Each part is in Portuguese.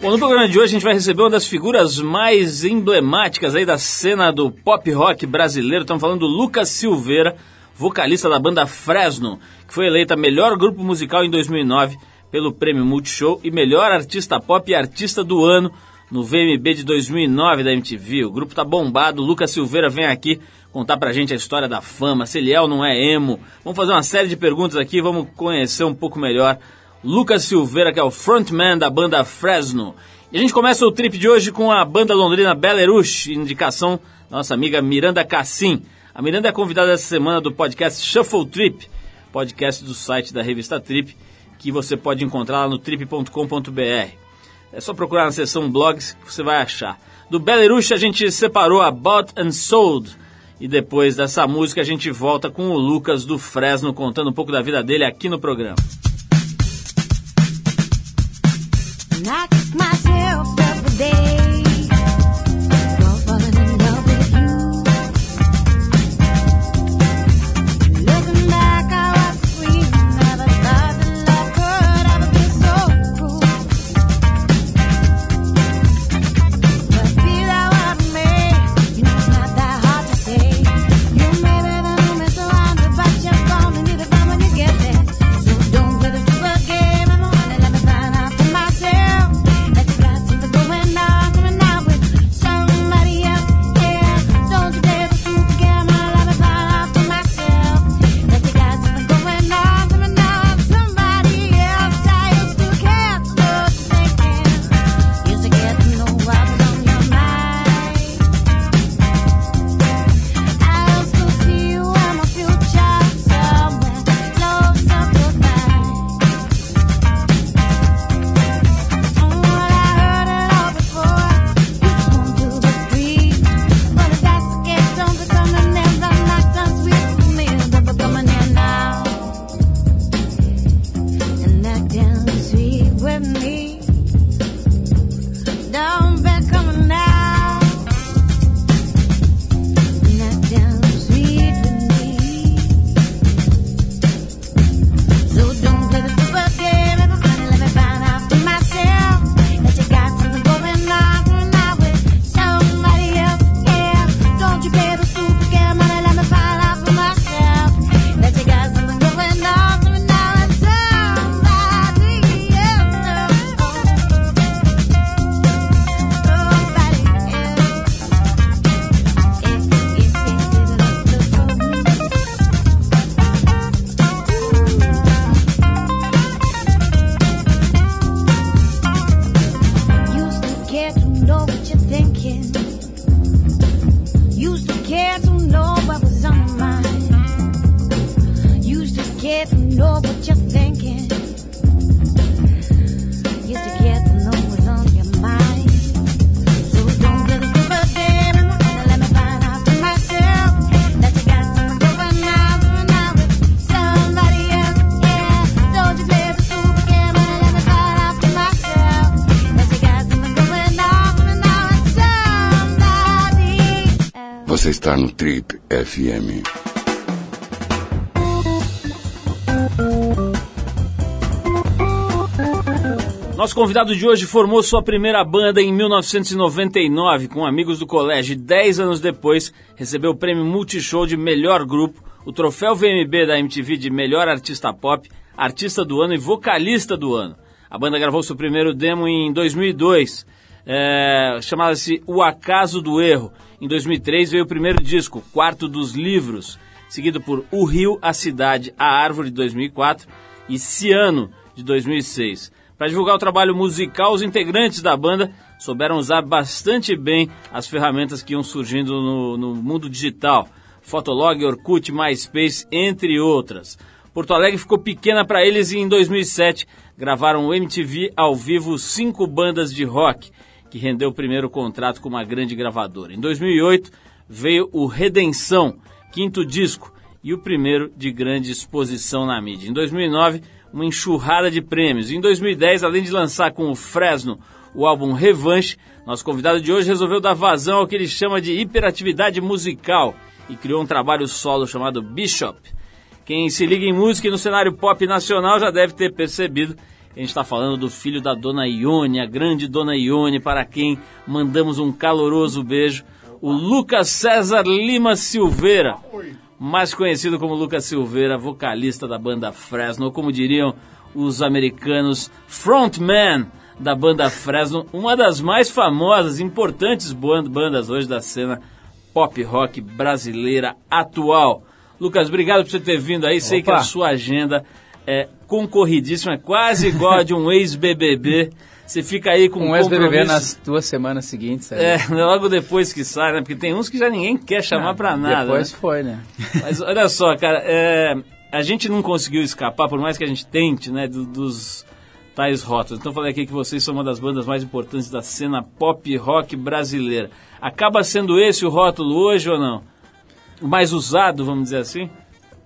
Bom, no programa de hoje a gente vai receber uma das figuras mais emblemáticas aí da cena do pop rock brasileiro. Estamos falando do Lucas Silveira, vocalista da banda Fresno, que foi eleita melhor grupo musical em 2009 pelo Prêmio Multishow e melhor artista pop e artista do ano no VMB de 2009 da MTV. O grupo tá bombado. Lucas Silveira vem aqui contar pra gente a história da fama, se ele é ou não é emo. Vamos fazer uma série de perguntas aqui, vamos conhecer um pouco melhor Lucas Silveira, que é o frontman da banda Fresno. E a gente começa o trip de hoje com a banda londrina Belarus, indicação da nossa amiga Miranda Cassim. A Miranda é convidada essa semana do podcast Shuffle Trip, podcast do site da revista Trip, que você pode encontrar lá no trip.com.br. É só procurar na seção blogs que você vai achar. Do Belarus a gente separou a Bought and Sold. E depois dessa música a gente volta com o Lucas do Fresno contando um pouco da vida dele aqui no programa. Knock myself every day. Está no Trip FM. Nosso convidado de hoje formou sua primeira banda em 1999 com amigos do colégio 10 anos depois recebeu o prêmio Multishow de melhor grupo, o troféu VMB da MTV de melhor artista pop, artista do ano e vocalista do ano. A banda gravou seu primeiro demo em 2002, é, chamava-se O Acaso do Erro, em 2003 veio o primeiro disco, Quarto dos Livros, seguido por O Rio, a Cidade, a Árvore, de 2004 e Ciano, de 2006. Para divulgar o trabalho musical, os integrantes da banda souberam usar bastante bem as ferramentas que iam surgindo no, no mundo digital. Fotolog, Orkut, MySpace, entre outras. Porto Alegre ficou pequena para eles e em 2007 gravaram o MTV ao vivo cinco bandas de rock que rendeu o primeiro contrato com uma grande gravadora. Em 2008 veio o Redenção, quinto disco e o primeiro de grande exposição na mídia. Em 2009, uma enxurrada de prêmios. Em 2010, além de lançar com o Fresno o álbum Revanche, nosso convidado de hoje resolveu dar vazão ao que ele chama de hiperatividade musical e criou um trabalho solo chamado Bishop. Quem se liga em música e no cenário pop nacional já deve ter percebido A gente está falando do filho da Dona Ione, a grande Dona Ione, para quem mandamos um caloroso beijo, o Lucas César Lima Silveira, mais conhecido como Lucas Silveira, vocalista da banda Fresno, ou como diriam os americanos, frontman da banda Fresno, uma das mais famosas, importantes ban- bandas hoje da cena pop rock brasileira atual. Lucas, obrigado por você ter vindo aí. Sei que a Opa. sua agenda é concorridíssima, é quase igual a de um ex-BBB. Você fica aí com Um ex-BBB compromisso- nas duas semanas seguintes. É, logo depois que sai, né? Porque tem uns que já ninguém quer chamar pra nada. Depois né? foi, né? Mas olha só, cara, é, a gente não conseguiu escapar, por mais que a gente tente, né, do- dos tais rótulos. Então eu falei aqui que vocês são uma das bandas mais importantes da cena pop rock brasileira. Acaba sendo esse o rótulo hoje ou não? O mais usado, vamos dizer assim?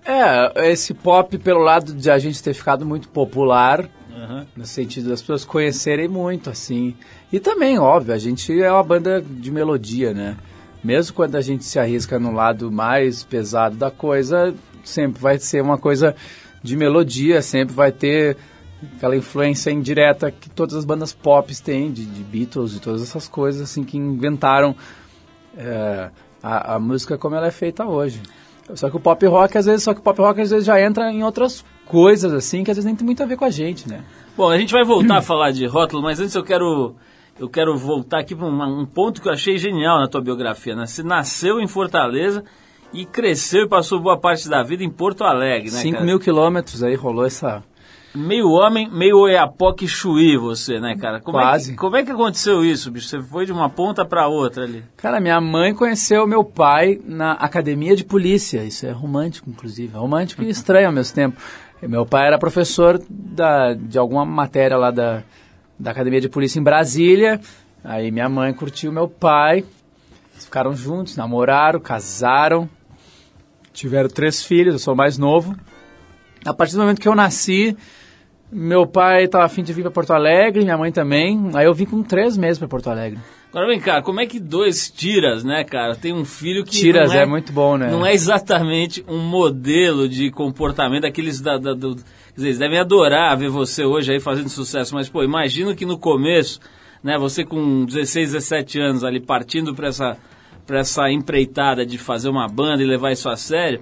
É, esse pop pelo lado de a gente ter ficado muito popular, Aham. no sentido das pessoas conhecerem muito, assim. E também, óbvio, a gente é uma banda de melodia, né? Mesmo quando a gente se arrisca no lado mais pesado da coisa, sempre vai ser uma coisa de melodia, sempre vai ter aquela influência indireta que todas as bandas pop têm, de, de Beatles e todas essas coisas, assim, que inventaram é, a, a música como ela é feita hoje. Só que o pop rock, às vezes, só que o pop rock às vezes já entra em outras coisas, assim, que às vezes nem tem muito a ver com a gente, né? Bom, a gente vai voltar a falar de rótulo, mas antes eu quero eu quero voltar aqui para um ponto que eu achei genial na tua biografia, né? Você nasceu em Fortaleza e cresceu e passou boa parte da vida em Porto Alegre, né? 5 cara? mil quilômetros aí rolou essa. Meio homem, meio oiapoque chuí você, né, cara? Como É Quase. que, como é que aconteceu isso, bicho? Você foi de uma ponta para outra ali. Cara, minha mãe conheceu meu pai na academia de polícia. Isso é romântico, inclusive. É Romântico e estranho ao mesmo tempo. Meu pai era professor da, de alguma matéria lá da, da academia de polícia em Brasília. Aí minha mãe curtiu meu pai. Eles ficaram juntos, namoraram, casaram. Tiveram três filhos, eu sou o mais novo. A partir do momento que eu nasci, meu pai estava afim de vir para Porto Alegre, minha mãe também. Aí eu vim com três meses para Porto Alegre. Agora vem cá, como é que dois tiras, né, cara? Tem um filho que. Tiras não é muito bom, né? Não é exatamente um modelo de comportamento daqueles da. da- do- quer dizer, eles devem adorar ver você hoje aí fazendo sucesso, mas, pô, imagino que no começo, né, você com 16, 17 anos ali partindo para essa, pra essa empreitada de fazer uma banda e levar isso a sério,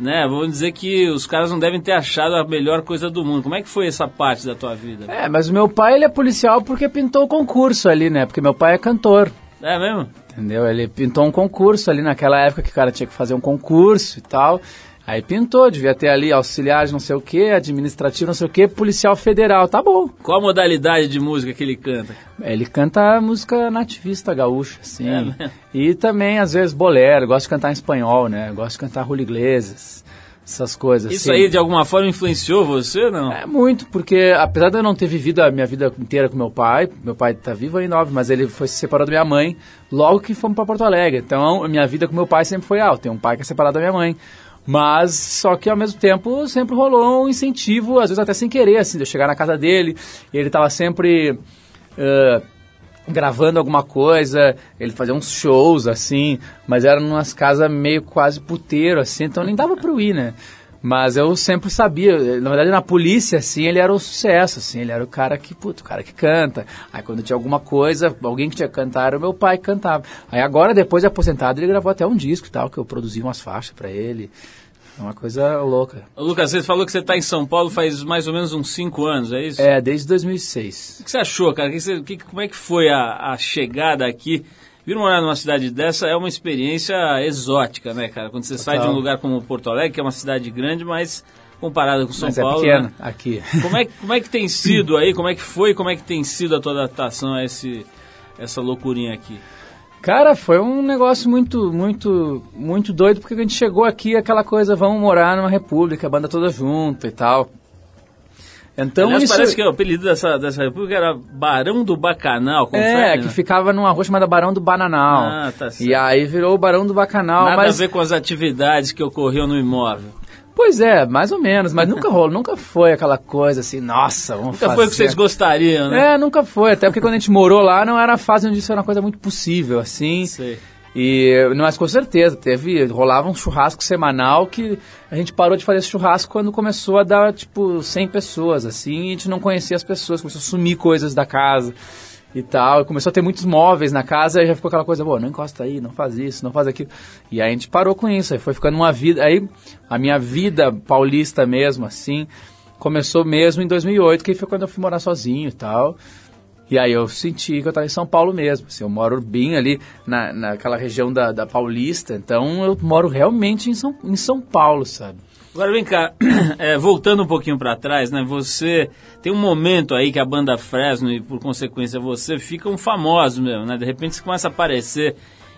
né, vamos dizer que os caras não devem ter achado a melhor coisa do mundo. Como é que foi essa parte da tua vida? É, mas o meu pai ele é policial porque pintou o concurso ali, né? Porque meu pai é cantor. É mesmo? Entendeu? Ele pintou um concurso ali naquela época que o cara tinha que fazer um concurso e tal. Aí pintou, devia ter ali auxiliar de não sei o que, administrativo não sei o que, policial federal, tá bom. Qual a modalidade de música que ele canta? Ele canta música nativista gaúcha, assim. É mesmo? e também, às vezes, bolero, gosta de cantar em espanhol, né? Gosta de cantar rolo iglesias, essas coisas. Isso assim. aí de alguma forma influenciou você não? É muito, porque apesar de eu não ter vivido a minha vida inteira com meu pai, meu pai tá vivo ainda, óbvio, mas ele foi se separou da minha mãe logo que fomos para Porto Alegre. Então, a minha vida com meu pai sempre foi alta. Tem um pai que é separado da minha mãe. Mas, só que ao mesmo tempo, sempre rolou um incentivo, às vezes até sem querer, assim, de eu chegar na casa dele, ele tava sempre. eh, gravando alguma coisa, ele fazia uns shows assim, mas era numas casas meio quase puteiro assim, então nem dava pra eu ir, né? Mas eu sempre sabia, na verdade na polícia assim, ele era o sucesso assim, ele era o cara que, puto, o cara que canta. Aí quando tinha alguma coisa, alguém que tinha que cantar era o meu pai que cantava. Aí agora depois de aposentado, ele gravou até um disco e tal, que eu produzi umas faixas pra ele. É uma coisa louca. Ô, Lucas, você falou que você está em São Paulo faz mais ou menos uns 5 anos, é isso? É, desde 2006. O que você achou, cara? Que você- que- como é que foi a, a chegada aqui? Vir morar numa cidade dessa é uma experiência exótica, né, cara? Quando você sai de um Total. lugar como Porto Alegre, que é uma cidade grande, mas comparada com São Mas Paulo. é pequeno né? aqui. Como, é, que- como é que tem sido aí? Como é que foi? Como é que tem sido a tua adaptação a esse, essa loucurinha aqui? Cara, foi um negócio muito, muito, muito doido, porque a gente chegou aqui, aquela coisa, vamos morar numa república, a banda toda junto e tal. Então Aliás, isso... parece que o apelido dessa, dessa república era Barão do Bacanal, confere, É, né? que ficava numa rua chamada Barão do Bananal. Ah, tá certo. E aí virou o Barão do Bacanal, Nada mas... a ver com as atividades que ocorriam no imóvel. Pois é, mais ou menos, mas nunca rolou, nunca foi aquela coisa assim, nossa, vamos Nunca fazer... foi o que vocês gostariam, né? É, nunca foi, até porque quando a gente morou lá não era fase onde isso era uma coisa muito possível, assim. Sei. E, mas com certeza, teve, rolava um churrasco semanal que a gente parou de fazer esse churrasco quando começou a dar, tipo, 100 pessoas, assim, e a gente não conhecia as pessoas, começou a sumir coisas da casa e tal, começou a ter muitos móveis na casa, e já ficou aquela coisa, pô, não encosta aí, não faz isso, não faz aquilo. E aí a gente parou com isso, aí foi ficando uma vida, aí a minha vida paulista mesmo, assim, começou mesmo em 2008, que foi quando eu fui morar sozinho e tal. E aí eu senti que eu estava em São Paulo mesmo. Assim, eu moro bem ali na, naquela região da, da Paulista, então eu moro realmente em São, em São Paulo, sabe? Agora vem cá, é, voltando um pouquinho para trás, né? Você tem um momento aí que a banda Fresno e por consequência você ficam famosos mesmo, né? De repente você começa a aparecer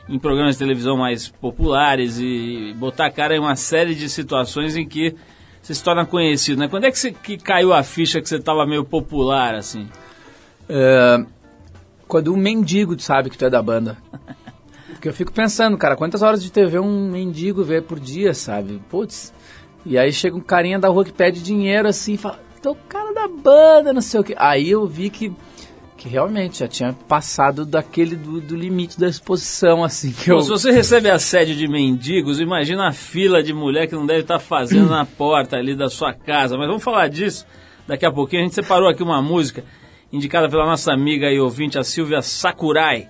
em programas de televisão mais populares e botar a cara em uma série de situações em que você se torna conhecido, né? Quando é que, você, que caiu a ficha que você estava meio popular assim? É, quando um mendigo sabe que tu é da banda. Porque eu fico pensando, cara, quantas horas de TV um mendigo vê por dia, sabe? Putz. E aí chega um carinha da rua que pede dinheiro assim fala, tô cara da banda, não sei o que. Aí eu vi que, que realmente já tinha passado daquele do, do limite da exposição, assim. Que Bom, eu... Se você recebe assédio de mendigos, imagina a fila de mulher que não deve estar fazendo na porta ali da sua casa. Mas vamos falar disso daqui a pouquinho. A gente separou aqui uma música indicada pela nossa amiga e ouvinte, a Silvia Sakurai.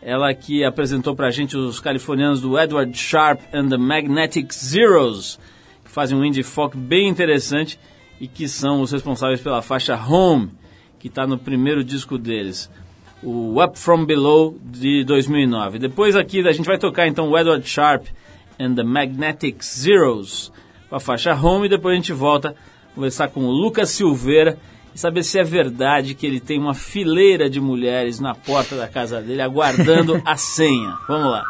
Ela que apresentou pra gente os californianos do Edward Sharp and the Magnetic Zeros, que fazem um indie folk bem interessante e que são os responsáveis pela faixa Home, que está no primeiro disco deles, o Up From Below de 2009. Depois aqui a gente vai tocar então o Edward Sharp and the Magnetic Zeros com a faixa Home e depois a gente volta a conversar com o Lucas Silveira e saber se é verdade que ele tem uma fileira de mulheres na porta da casa dele aguardando a senha. Vamos lá.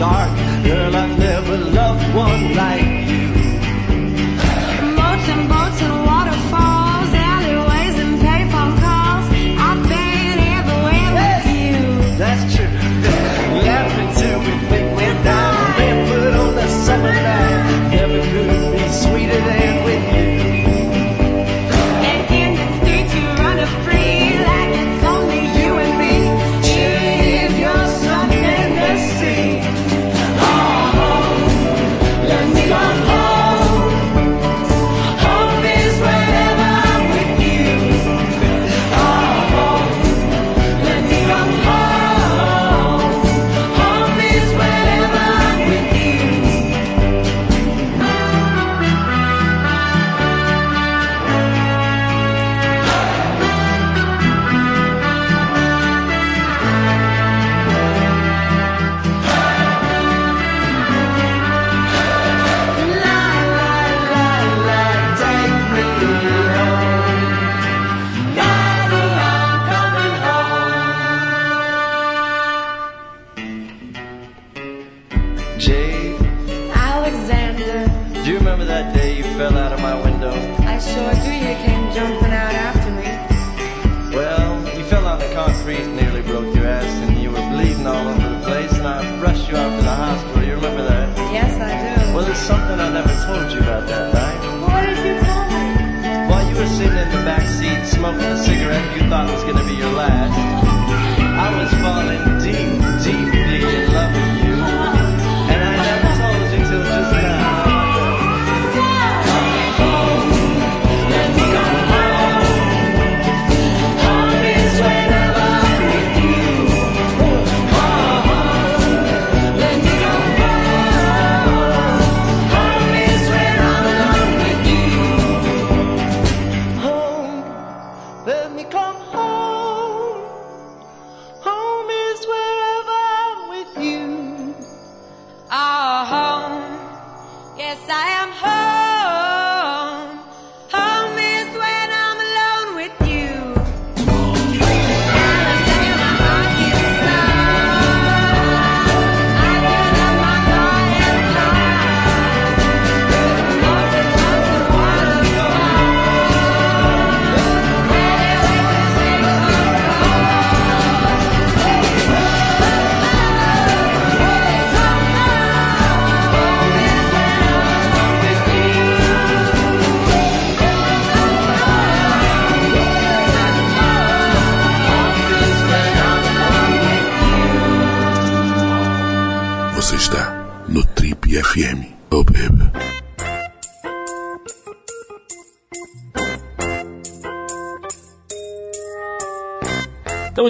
Dark. Girl, I never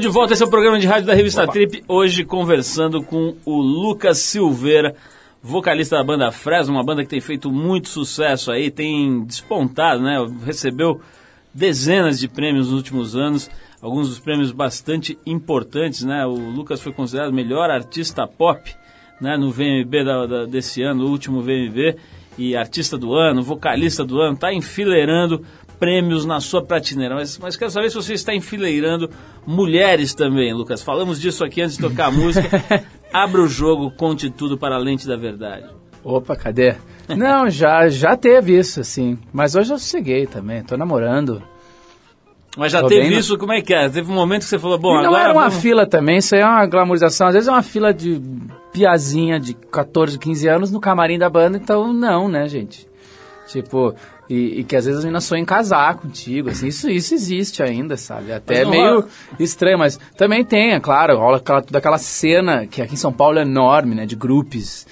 Estamos de volta, esse é o programa de rádio da revista Trip, hoje conversando com o Lucas Silveira, vocalista da banda Fresno, uma banda que tem feito muito sucesso aí, tem despontado, né? Recebeu dezenas de prêmios nos últimos anos, alguns dos prêmios bastante importantes, né? O Lucas foi considerado melhor artista pop, né? No VMB da- da- desse ano, o último VMB, e artista do ano, vocalista do ano, está enfileirando prêmios na sua prateleira. Mas, mas quero saber se você está enfileirando mulheres também, Lucas. Falamos disso aqui antes de tocar a música. Abra o jogo, conte tudo para a lente da verdade. Opa, cadê? Não, já, já teve isso, assim. Mas hoje eu sosseguei também, tô namorando. Mas já Tô teve isso, como é que é? Teve um momento que você falou, bom, e não agora era uma vamos- fila também, isso aí é uma glamorização. Às vezes é uma fila de piazinha de 14, 15 anos no camarim da banda, então não, né, gente? Tipo, e, e que às vezes as meninas sonham em casar contigo, assim, isso, isso existe ainda, sabe? Até é meio rola- estranho, mas também tem, é claro, rola aquela, toda aquela cena que aqui em São Paulo é enorme, né, de grupos.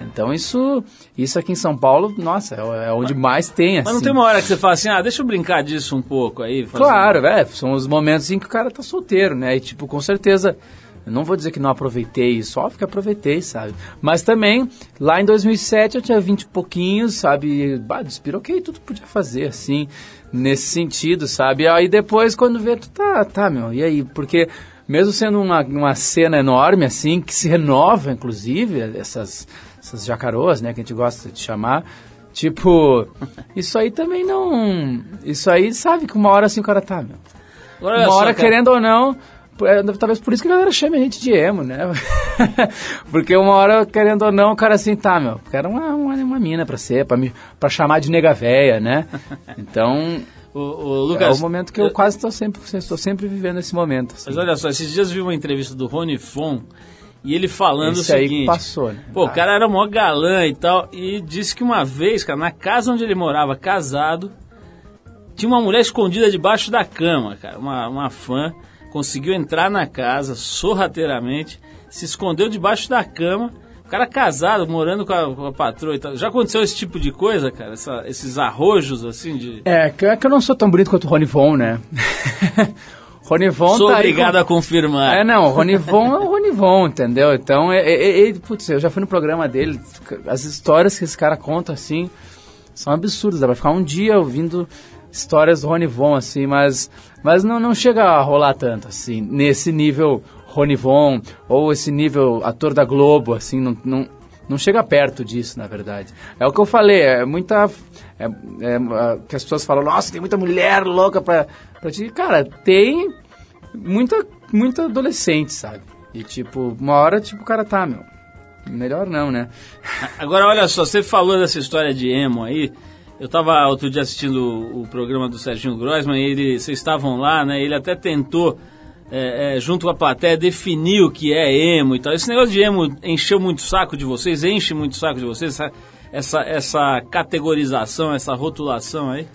Então isso, isso aqui em São Paulo, nossa, é, é onde mais tem, assim. Mas não tem uma hora que você fala assim, ah, deixa eu brincar disso um pouco aí. Claro, é, são os momentos em que o cara tá solteiro, né? E tipo, com certeza, eu não vou dizer que não aproveitei isso, óbvio que aproveitei, sabe? Mas também, lá em 2007 eu tinha 20 e pouquinhos, sabe? Bah, despiroquei tudo podia fazer, assim, nesse sentido, sabe? Aí depois, quando vê, tu tá, tá, meu, e aí? Porque mesmo sendo uma, uma cena enorme, assim, que se renova, inclusive, essas, essas jacaroas, né, que a gente gosta de chamar, tipo, isso aí também não... Isso aí, sabe, que uma hora assim o cara tá, meu... Agora, Uma hora, querendo ou não, é, talvez por isso que a galera chama a gente de emo, né? Porque uma hora, querendo ou não, o cara assim, tá, meu, quero uma, uma, uma mina pra ser, pra, me, pra chamar de nega véia, né? Então, O, o é Lucas, o momento que eu quase tô sempre, estou sempre vivendo esse momento. assim. Mas olha só, esses dias eu vi uma entrevista do Rony Fon e ele falando Esse o aí seguinte... passou, né? Pô, o cara era mó galã e tal, e disse que uma vez, cara, na casa onde ele morava, casado, tinha uma mulher escondida debaixo da cama, cara. Uma, uma fã conseguiu entrar na casa sorrateiramente, se escondeu debaixo da cama. O cara casado, morando com a, com a patroa e tal. Já aconteceu esse tipo de coisa, cara? Essa- esses arrojos, assim, de... É, que, é que eu não sou tão bonito quanto o Rony Von, né? Rony Von Sou tá obrigado com- a confirmar. É, não, o Rony Von é o Rony Von, entendeu? Então, é, é, é- putz, eu já fui no programa dele, as histórias que esse cara conta, assim, são absurdas, dá pra ficar um dia ouvindo histórias do Rony Von, assim, mas, mas não, não chega a rolar tanto, assim, nesse nível Rony Von, ou esse nível ator da Globo, assim, não, não, não chega perto disso, na verdade. É o que eu falei, é muita... É, é, ah, que as pessoas falam, nossa, tem muita mulher louca pra, pra ti. Cara, tem muita, muita adolescente, sabe? E tipo, uma hora, tipo, o cara tá, meu. melhor não, né? Agora, olha só, você falou dessa história de emo aí. Eu estava outro dia assistindo o, programa do Serginho Grossman e ele, vocês estavam lá, né? Ele até tentou, é, é, junto com a plateia, definir o que é emo e tal. Esse negócio de emo encheu muito o saco de vocês, enche muito o saco de vocês, essa, essa, essa categorização, essa rotulação aí.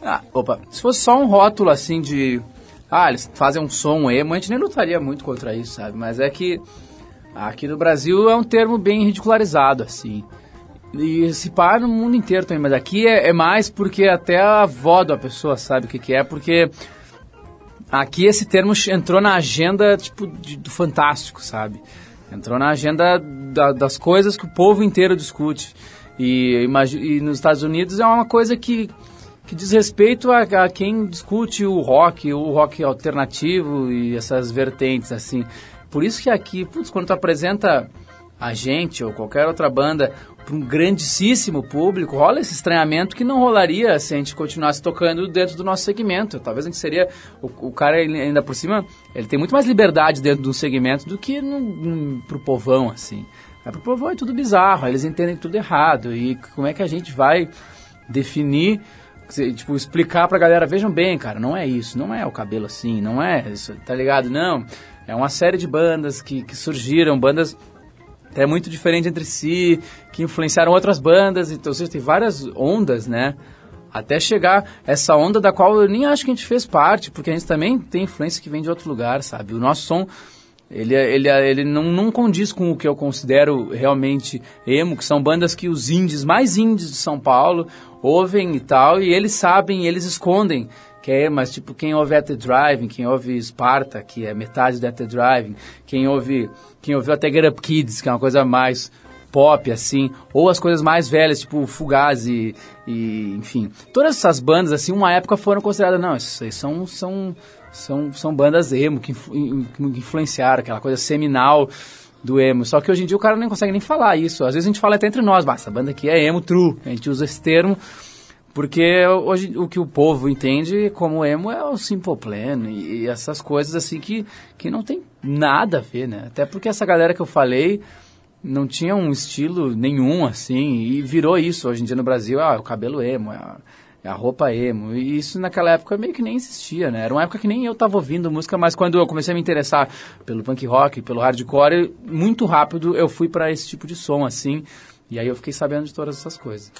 Ah, opa, se fosse só um rótulo assim de. Ah, eles fazem um som emo, a gente nem lutaria muito contra isso, sabe? Mas é que aqui no Brasil é um termo bem ridicularizado, assim. E se pá no mundo inteiro também, mas aqui é, é mais porque até a avó da pessoa sabe o que, que é, porque aqui esse termo entrou na agenda, tipo, de- do fantástico, sabe? Entrou na agenda da- das coisas que o povo inteiro discute. E, e nos Estados Unidos é uma coisa que, que diz respeito a, a quem discute o rock, o rock alternativo e essas vertentes, assim. Por isso que aqui, putz, quando tu apresenta a gente ou qualquer outra banda para um grandíssimo público, rola esse estranhamento que não rolaria se a gente continuasse tocando dentro do nosso segmento. Talvez a gente seria. O, o cara, ele, ainda por cima, ele tem muito mais liberdade dentro do segmento do que no, pro povão, assim. Mas pro povão é tudo bizarro, eles entendem tudo errado. E como é que a gente vai definir. Tipo, explicar pra galera, vejam bem, cara, não é isso, não é o cabelo assim, não é isso, tá ligado? Não, é uma série de bandas que, que surgiram, bandas é muito diferente entre si, que influenciaram outras bandas, então ou seja, tem várias ondas, né? Até chegar essa onda da qual eu nem acho que a gente fez parte, porque a gente também tem influência que vem de outro lugar, sabe? O nosso som, ele, ele, ele não, não condiz com o que eu considero realmente emo, que são bandas que os indies, mais indies de São Paulo, ouvem e tal, e eles sabem, eles escondem que é, mas tipo, quem ouve At The Driving, quem ouve Sparta, que é metade do At The Driving, quem ouve, quem ouviu até Get Up Kids, que é uma coisa mais pop, assim, ou as coisas mais velhas, tipo Fugazi e, enfim. Todas essas bandas, assim, uma época foram consideradas, não, isso aí são, são, são, são bandas emo que, influ- in- que influenciaram, aquela coisa seminal do emo. Só que hoje em dia o cara nem consegue nem falar isso. Às vezes a gente fala até entre nós, "Bah, essa banda aqui é emo true. A gente usa esse termo porque hoje o que o povo entende como emo é o Simple Plan e, e essas coisas assim que, que não tem nada a ver, né? Até porque essa galera que eu falei não tinha um estilo nenhum assim e virou isso hoje em dia no Brasil, ah, o cabelo emo, é a, é a roupa emo. E isso naquela época meio que nem existia, né? Era uma época que nem eu tava ouvindo música, mas quando eu comecei a me interessar pelo punk rock, pelo hardcore, muito rápido eu fui para esse tipo de som assim. E aí eu fiquei sabendo de todas essas coisas.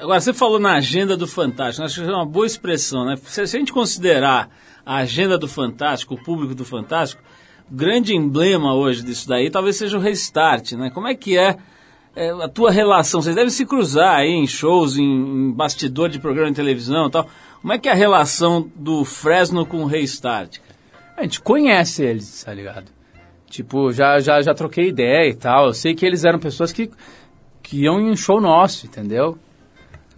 Agora, você falou na agenda do Fantástico, acho que é uma boa expressão, né? Se, a gente considerar a agenda do Fantástico, o público do Fantástico, o grande emblema hoje disso daí talvez seja o Restart, né? Como é que é, é, a tua relação? Vocês devem se cruzar aí em shows, em, em bastidor de programa de televisão e tal. Como é que é a relação do Fresno com o Restart? A gente conhece eles, tá ligado? Tipo, já, já, já troquei ideia e tal. Eu sei que eles eram pessoas que, que iam em um show nosso, entendeu?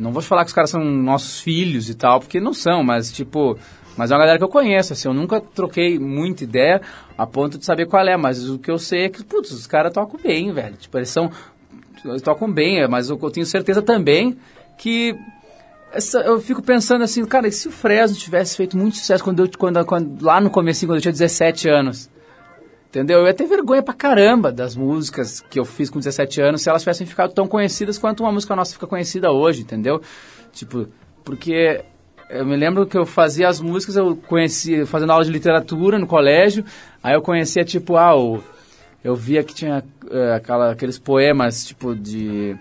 Não vou te falar que os caras são nossos filhos e tal, porque não são, mas tipo. Mas é uma galera que eu conheço, assim, eu nunca troquei muita ideia a ponto de saber qual é, mas o que eu sei é que, putz, os caras tocam bem, velho. Tipo, eles são. Eles tocam bem, mas eu, eu tenho certeza também que essa- eu fico pensando assim, cara, e se o Fresno tivesse feito muito sucesso quando eu, quando, quando, lá no começo, quando eu tinha 17 anos? Entendeu? Eu ia ter vergonha pra caramba das músicas que eu fiz com 17 anos se elas tivessem ficado tão conhecidas quanto uma música nossa fica conhecida hoje, entendeu? Tipo, porque eu me lembro que eu fazia as músicas, eu conhecia, fazendo aula de literatura no colégio, aí eu conhecia, tipo, ah, o, eu via que tinha eh, aquela, aqueles poemas, tipo, de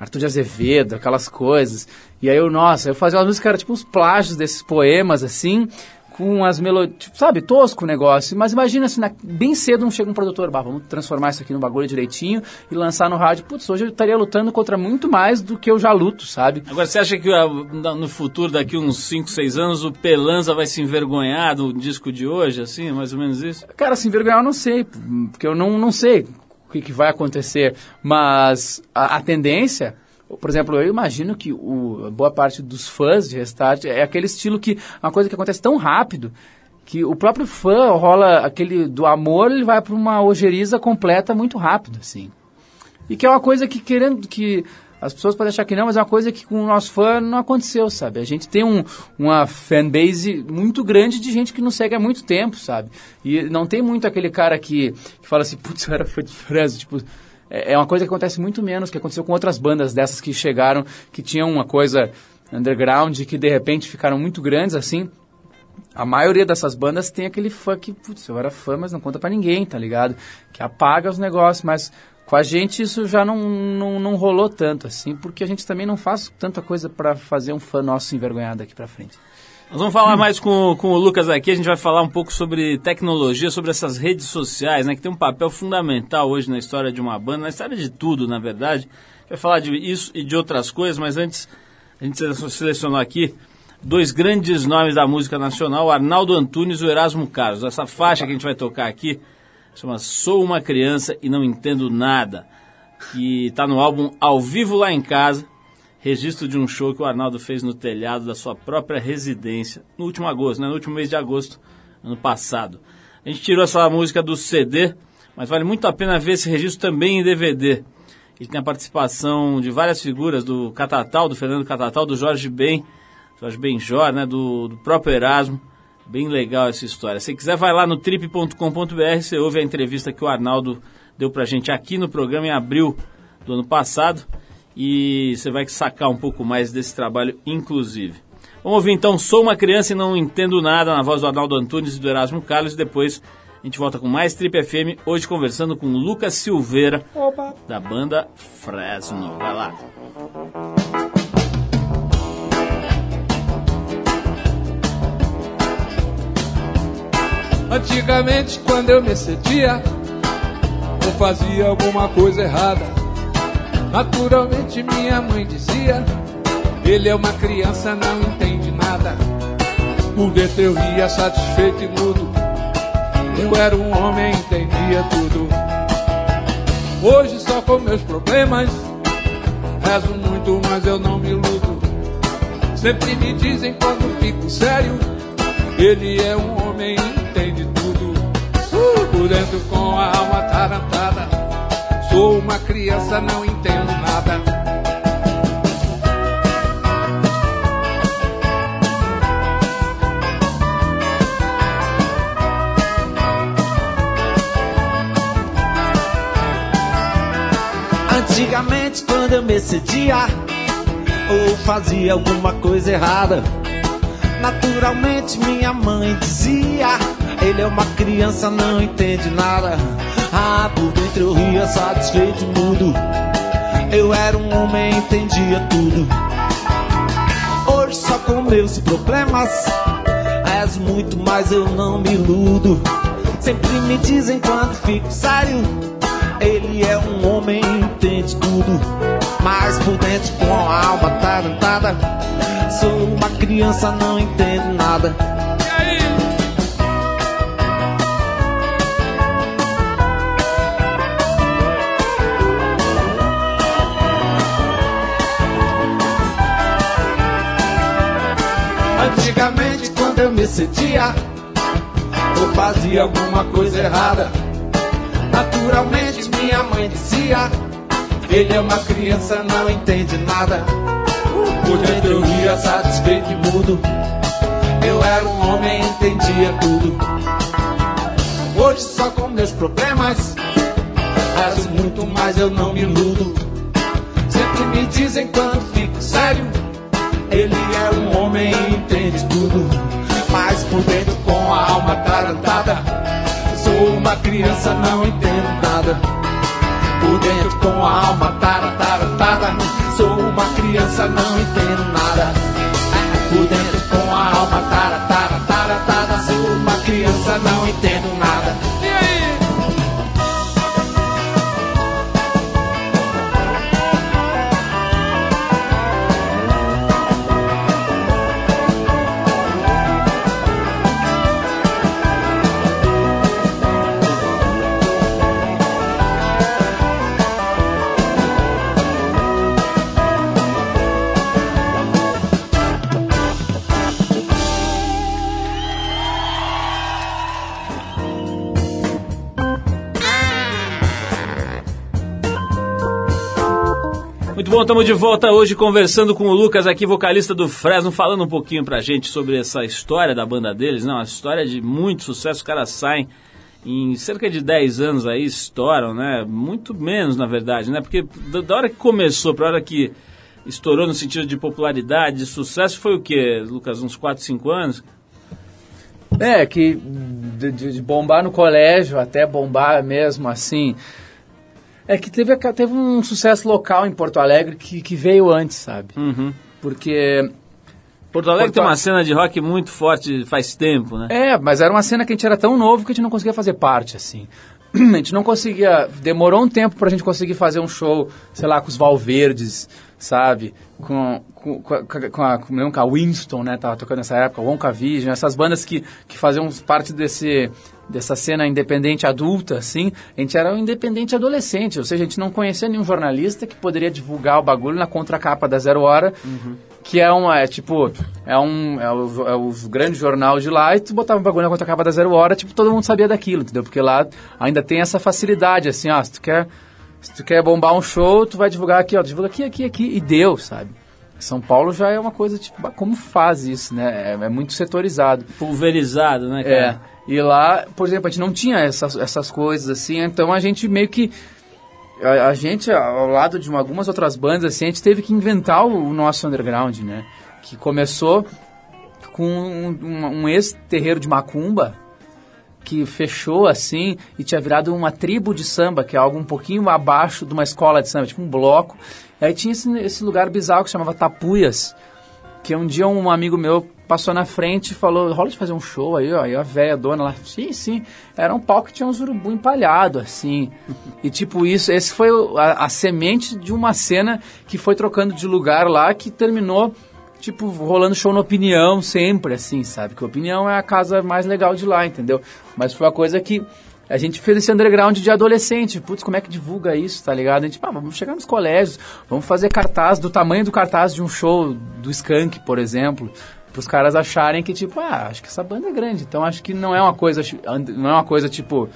Arthur de Azevedo, aquelas coisas. E aí eu, nossa, eu fazia uma música, era tipo uns plágios desses poemas, assim, com as melodias, tipo, sabe, tosco o negócio. Mas imagina assim, na- bem cedo um, chega um produtor, bah, vamos transformar isso aqui num bagulho direitinho e lançar no rádio. Putz, hoje eu estaria lutando contra muito mais do que eu já luto, sabe? Agora, você acha que ah, no futuro, daqui uns 5, 6 anos, o Pelanza vai se envergonhar do disco de hoje, assim, mais ou menos isso? Cara, se envergonhar eu não sei, porque eu não, não sei o que, que vai acontecer, mas a, a tendência, por exemplo, eu imagino que o, boa parte dos fãs de Restart é aquele estilo que, uma coisa que acontece tão rápido, que o próprio fã rola aquele do amor, ele vai para uma ojeriza completa muito rápido, assim. E que é uma coisa que querendo que as pessoas podem achar que não, mas é uma coisa que com o nosso fã não aconteceu, sabe? A gente tem um, uma fanbase muito grande de gente que nos segue há muito tempo, sabe? E não tem muito aquele cara que, que fala assim, putz, eu era fã de Fresno, tipo, é é uma coisa que acontece muito menos, que aconteceu com outras bandas dessas que chegaram, que tinham uma coisa underground, que de repente ficaram muito grandes, assim, a maioria dessas bandas tem aquele fã que, putz, eu era fã, mas não conta pra ninguém, tá ligado? Que apaga os negócios, mas com a gente isso já não, não, não rolou tanto, assim, porque a gente também não faz tanta coisa pra fazer um fã nosso envergonhado aqui pra frente. Nós vamos falar mais com, com o Lucas aqui, a gente vai falar um pouco sobre tecnologia, sobre essas redes sociais, né, que tem um papel fundamental hoje na história de uma banda, na história de tudo, na verdade. Vai falar de isso e de outras coisas, mas antes a gente sele- selecionou aqui dois grandes nomes da música nacional, Arnaldo Antunes e o Erasmo Carlos. Essa faixa que a gente vai tocar aqui chama Sou uma Criança e Não Entendo Nada, que está no álbum Ao Vivo Lá em Casa, registro de um show que o Arnaldo fez no telhado da sua própria residência no último agosto, né? no último mês de agosto, ano passado. A gente tirou essa música do CD, mas vale muito a pena ver esse registro também em DVD. Ele tem a participação de várias figuras, do Catatal, do Fernando Catatal, do Jorge Ben, Jorge Benjor, né? do, do próprio Erasmo. Bem legal essa história. Se quiser, vai lá no trip.com.br, você ouve a entrevista que o Arnaldo deu pra gente aqui no programa em abril do ano passado e você vai sacar um pouco mais desse trabalho, inclusive. Vamos ouvir então Sou uma Criança e Não Entendo Nada, na voz do Arnaldo Antunes e do Erasmo Carlos, e depois a gente volta com mais Trip FM, hoje conversando com o Lucas Silveira, da banda Fresno. Vai lá. Antigamente, quando eu me excedia, eu fazia alguma coisa errada. Naturalmente, minha mãe dizia: Ele é uma criança, não entende nada. Por dentro eu ria satisfeito e mudo. Eu era um homem, entendia tudo. Hoje, só com meus problemas, rezo muito, mas eu não me iludo. Sempre me dizem quando fico sério. Ele é um homem entende tudo. Por dentro com a alma tarantada. Sou uma criança, não entendo nada. Antigamente, quando eu me excedia ou fazia alguma coisa errada, naturalmente minha mãe dizia: Ele é uma criança, não entende nada. Ah, por dentro eu ria satisfeito mudo. Eu era um homem, entendia tudo. Hoje só com meus problemas, és muito, mas eu não me iludo. Sempre me dizem quando fico sério. Ele é um homem, entende tudo. Mas por dentro com a alma tarantada. Sou uma criança, não entendo nada. Eu me excedia, ou fazia alguma coisa errada, naturalmente minha mãe dizia: Ele é uma criança, não entende nada. Por dentro eu ria satisfeito e mudo. Eu era um homem, entendia tudo. Hoje só com meus problemas, rezo muito, mas eu não me iludo. Sempre me dizem quando fico sério. Ele é um homem entende tudo, mas por dentro com a alma tarantada. Sou uma criança, não entendo nada. Por dentro com a alma tarantada. Sou uma criança, não entendo nada. Por dentro com a alma tarantada. Sou uma criança, não entendo nada. Bom, estamos de volta hoje conversando com o Lucas aqui, vocalista do Fresno, falando um pouquinho pra gente sobre essa história da banda deles, né? Uma história de muito sucesso, os caras saem em cerca de 10 anos aí estouram, né? Muito menos, na verdade, né? Porque da, hora que começou para a hora que estourou no sentido de popularidade, de sucesso, foi o quê, Lucas? Uns 4, 5 anos? É, que de- de bombar no colégio até bombar mesmo assim. É que teve, teve um sucesso local em Porto Alegre que, que veio antes, sabe? Uhum. Porque. Porto Alegre Porto tem uma cena de rock muito forte faz tempo, né? É, mas era uma cena que a gente era tão novo que a gente não conseguia fazer parte, assim. A gente não conseguia. Demorou um tempo pra gente conseguir fazer um show, sei lá, com os Valverdes, sabe? Com, com, com, a, com, a, com, a Winston, né? Tava tocando nessa época, o Wonka Vision, essas bandas que, que faziam parte desse, dessa cena independente adulta, assim. A gente era um independente adolescente, ou seja, a gente não conhecia nenhum jornalista que poderia divulgar o bagulho na contracapa da Zero Hora. Que é uma, é tipo, é um, é o, é o grande jornal de lá e tu botava um bagulho na contracapa da Zero Hora, tipo, todo mundo sabia daquilo, entendeu? Porque lá ainda tem essa facilidade, assim, ó, se tu quer, se tu quer bombar um show, tu vai divulgar aqui, ó, divulga aqui, aqui, aqui, e deu, sabe? São Paulo já é uma coisa, tipo, como faz isso, né? É, é muito setorizado. Pulverizado, né, É, cara? E lá, por exemplo, a gente não tinha essas, essas coisas assim, então a gente meio que. A, a gente, ao lado de uma- algumas outras bandas, assim, a gente teve que inventar o, o nosso underground, né? Que começou com um, um- um ex-terreiro de macumba que fechou assim e tinha virado uma tribo de samba, que é algo um pouquinho abaixo de uma escola de samba, tipo um bloco. E aí tinha esse, esse lugar bizarro que chamava Tapuias, que um dia um amigo meu passou na frente e falou, rola de fazer um show aí, ó, e a velha dona lá, sim, sim, era um palco que tinha uns urubu empalhado, assim, e tipo isso, esse foi a, a semente de uma cena que foi trocando de lugar lá, que terminou, tipo, rolando show na Opinião sempre, assim, sabe, que a Opinião é a casa mais legal de lá, entendeu, mas foi uma coisa que a gente fez esse underground de adolescente. Putz, como é que divulga isso, tá ligado? A gente, pá, vamos chegar nos colégios, vamos fazer cartaz do tamanho do cartaz de um show do Skank, por exemplo, pros caras acharem que, tipo, ah, acho que essa banda é grande, então acho que não é uma coisa, não é uma coisa, tipo,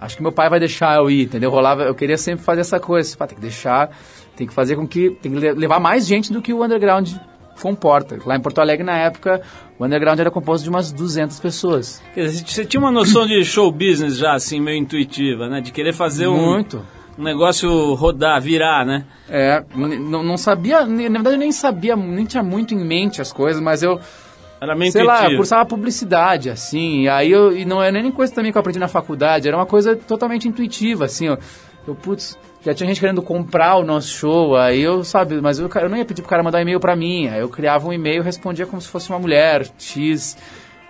acho que meu pai vai deixar eu ir, entendeu? Rolava, eu queria sempre fazer essa coisa, pá, tem que deixar, tem que fazer com que, tem que le- levar mais gente do que o underground comporta. Lá em Porto Alegre, na época, o underground era composto de umas 200 pessoas. Você tinha uma noção de show business já, assim, meio intuitiva, né? De querer fazer um, Muito. um negócio rodar, virar, né? É, não não sabia, na verdade eu nem sabia, nem tinha muito em mente as coisas, mas eu, Era meio sei lá, eu cursava publicidade, assim, e aí eu, e não é nem coisa também que eu aprendi na faculdade, era uma coisa totalmente intuitiva, assim, ó. Eu, putz, já tinha gente querendo comprar o nosso show, aí eu, sabe, mas eu, eu não ia pedir pro cara mandar um e-mail pra mim, aí eu criava um e-mail e respondia como se fosse uma mulher, X,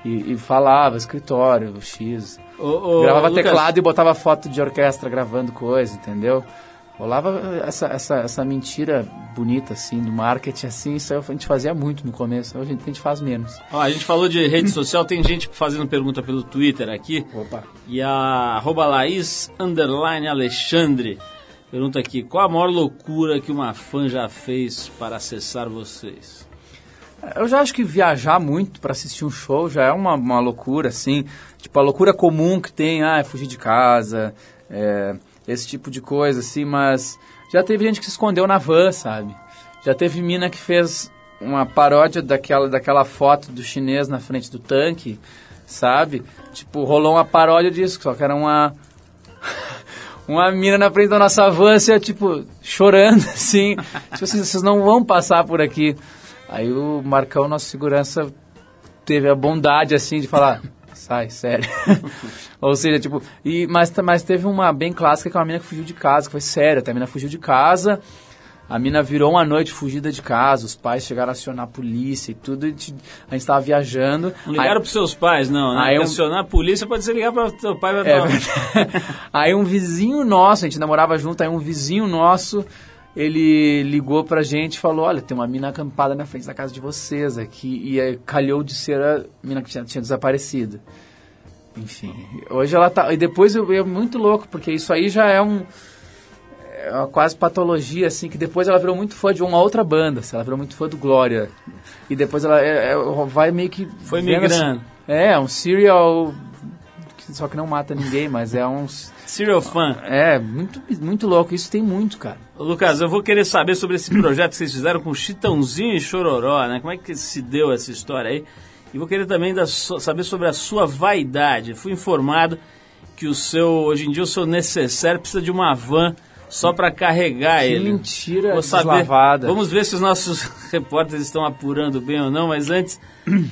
e, e falava, escritório, X. Ô, ô, Gravava Lucas, teclado e botava foto de orquestra gravando coisa, entendeu? Rolava essa, essa, essa mentira bonita, assim, do marketing, assim, isso a gente fazia muito no começo, hoje a gente faz menos. Ó, a gente falou de rede social, tem gente fazendo pergunta pelo Twitter aqui. Opa. E a arroba Laís underline Alexandre pergunta aqui, qual a maior loucura que uma fã já fez para acessar vocês? Eu já acho que viajar muito pra assistir um show já é uma, uma loucura, assim. Tipo, a loucura comum que tem, ah, é fugir de casa, é, esse tipo de coisa, assim, mas já teve gente que se escondeu na van, sabe? Já teve mina que fez uma paródia daquela, daquela foto do chinês na frente do tanque, sabe? Tipo, rolou uma paródia disso, só que era uma. Uma mina na frente da nossa van, assim, tipo, chorando, assim. tipo assim, vocês não vão passar por aqui. Aí o Marcão, nosso segurança, teve a bondade, assim, de falar, sai, sério. Ou seja, tipo, e, mas, mas teve uma bem clássica que é uma mina que fugiu de casa, que foi séria, até a mina fugiu de casa, a mina virou uma noite fugida de casa, os pais chegaram a acionar a polícia e tudo, e a gente- a gente tava viajando. Não ligaram aí, pros seus pais, não, né? Aí eu- Acionar a polícia pode ser ligar para teu pai vai É. Aí um vizinho nosso, a gente namorava junto, aí um vizinho nosso, ele ligou pra gente e falou, olha, tem uma mina acampada na frente da casa de vocês aqui, e aí calhou de ser a mina que tinha, tinha desaparecido. Enfim, hoje ela tá... E depois eu, é muito louco, porque isso aí já é um... É uma quase patologia, assim, que depois ela virou muito fã de uma outra banda, assim, ela virou muito fã do Glória. E depois ela é- é- vai meio que... Foi vendo assim- migrando. é, um serial... Só que não mata ninguém, mas é uns... Serial fan. É, muito, muito louco. Isso tem muito, cara. Ô, Lucas, eu vou querer saber sobre esse projeto que vocês fizeram com Chitãozinho e Chororó, né? Como é que se deu essa história aí? E vou querer também da saber sobre a sua vaidade. Fui informado que o seu, hoje em dia, o seu necessário precisa de uma van só para carregar Que ele. mentira Vou saber. deslavada. Vamos ver se os nossos repórteres estão apurando bem ou não, mas antes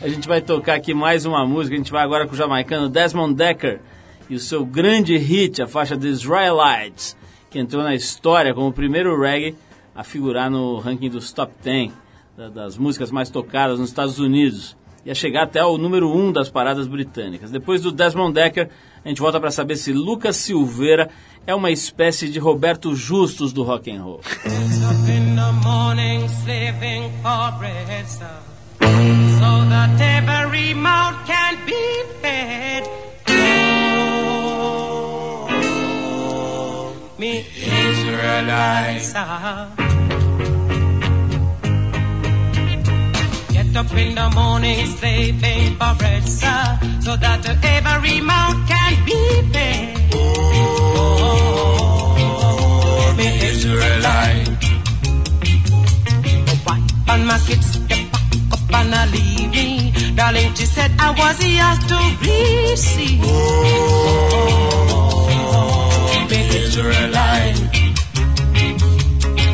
a gente vai tocar aqui mais uma música. A gente vai agora com o jamaicano Desmond Decker e o seu grande hit, a faixa The Israelites, que entrou na história como o primeiro reggae a figurar no ranking dos top 10 da- das músicas mais tocadas nos Estados Unidos. Ia chegar até o número 1 um das paradas britânicas. Depois do Desmond Decker, a gente volta para saber se Lucas Silveira é uma espécie de Roberto Justus do rock and roll. Oh, me Israelites. Get up in the morning slaving for bread, sir, so that every mouth can be fed. Oh, Israelite. wife and my kids they pack up and I leave me. Darling, she said I was yours to receive. Oh, me Israelite.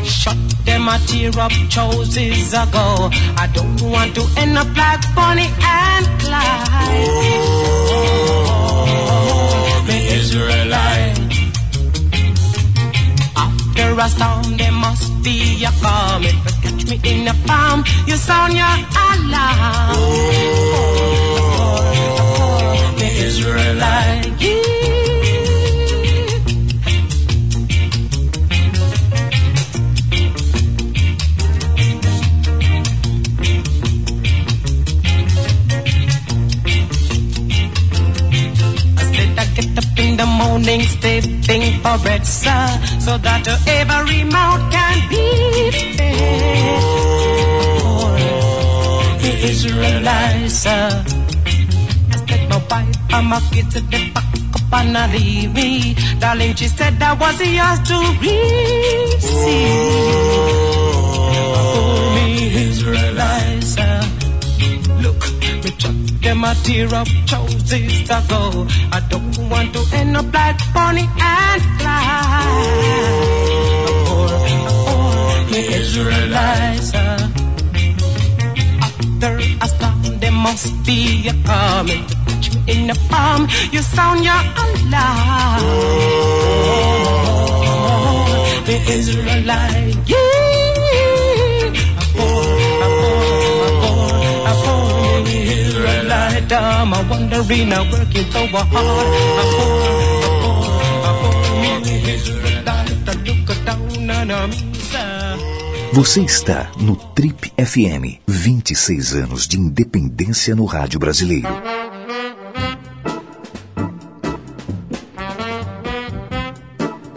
Shut them a tear up choices ago. I don't want to end up like Bonnie and Clyde. Oh, me Israelite. After a storm, there must be a calm. If you catch me in the palm, you sound your alarm. Oh, the Israelite. Morning, stepping for bread, sir, so that every mouth can be fed. Oh, the Israelites, sir. I said my wife and my kids at the back up and leave me. Darling, she said I was yours to receive. Oh, me Israelites, them a tear up choices go. I don't want to end up like Bonnie and Clyde. Me Israelites, uh, after a storm, there must be a calm. If you in the palm, you sound your alarm. Oh, the Israelite, yeah. I'm a wandering, I'm working so hard. I'm poor, I'm poor, I'm poor, me Israelite, look down on me, sir. Você está no Trip FM. 26 anos de independência no rádio brasileiro.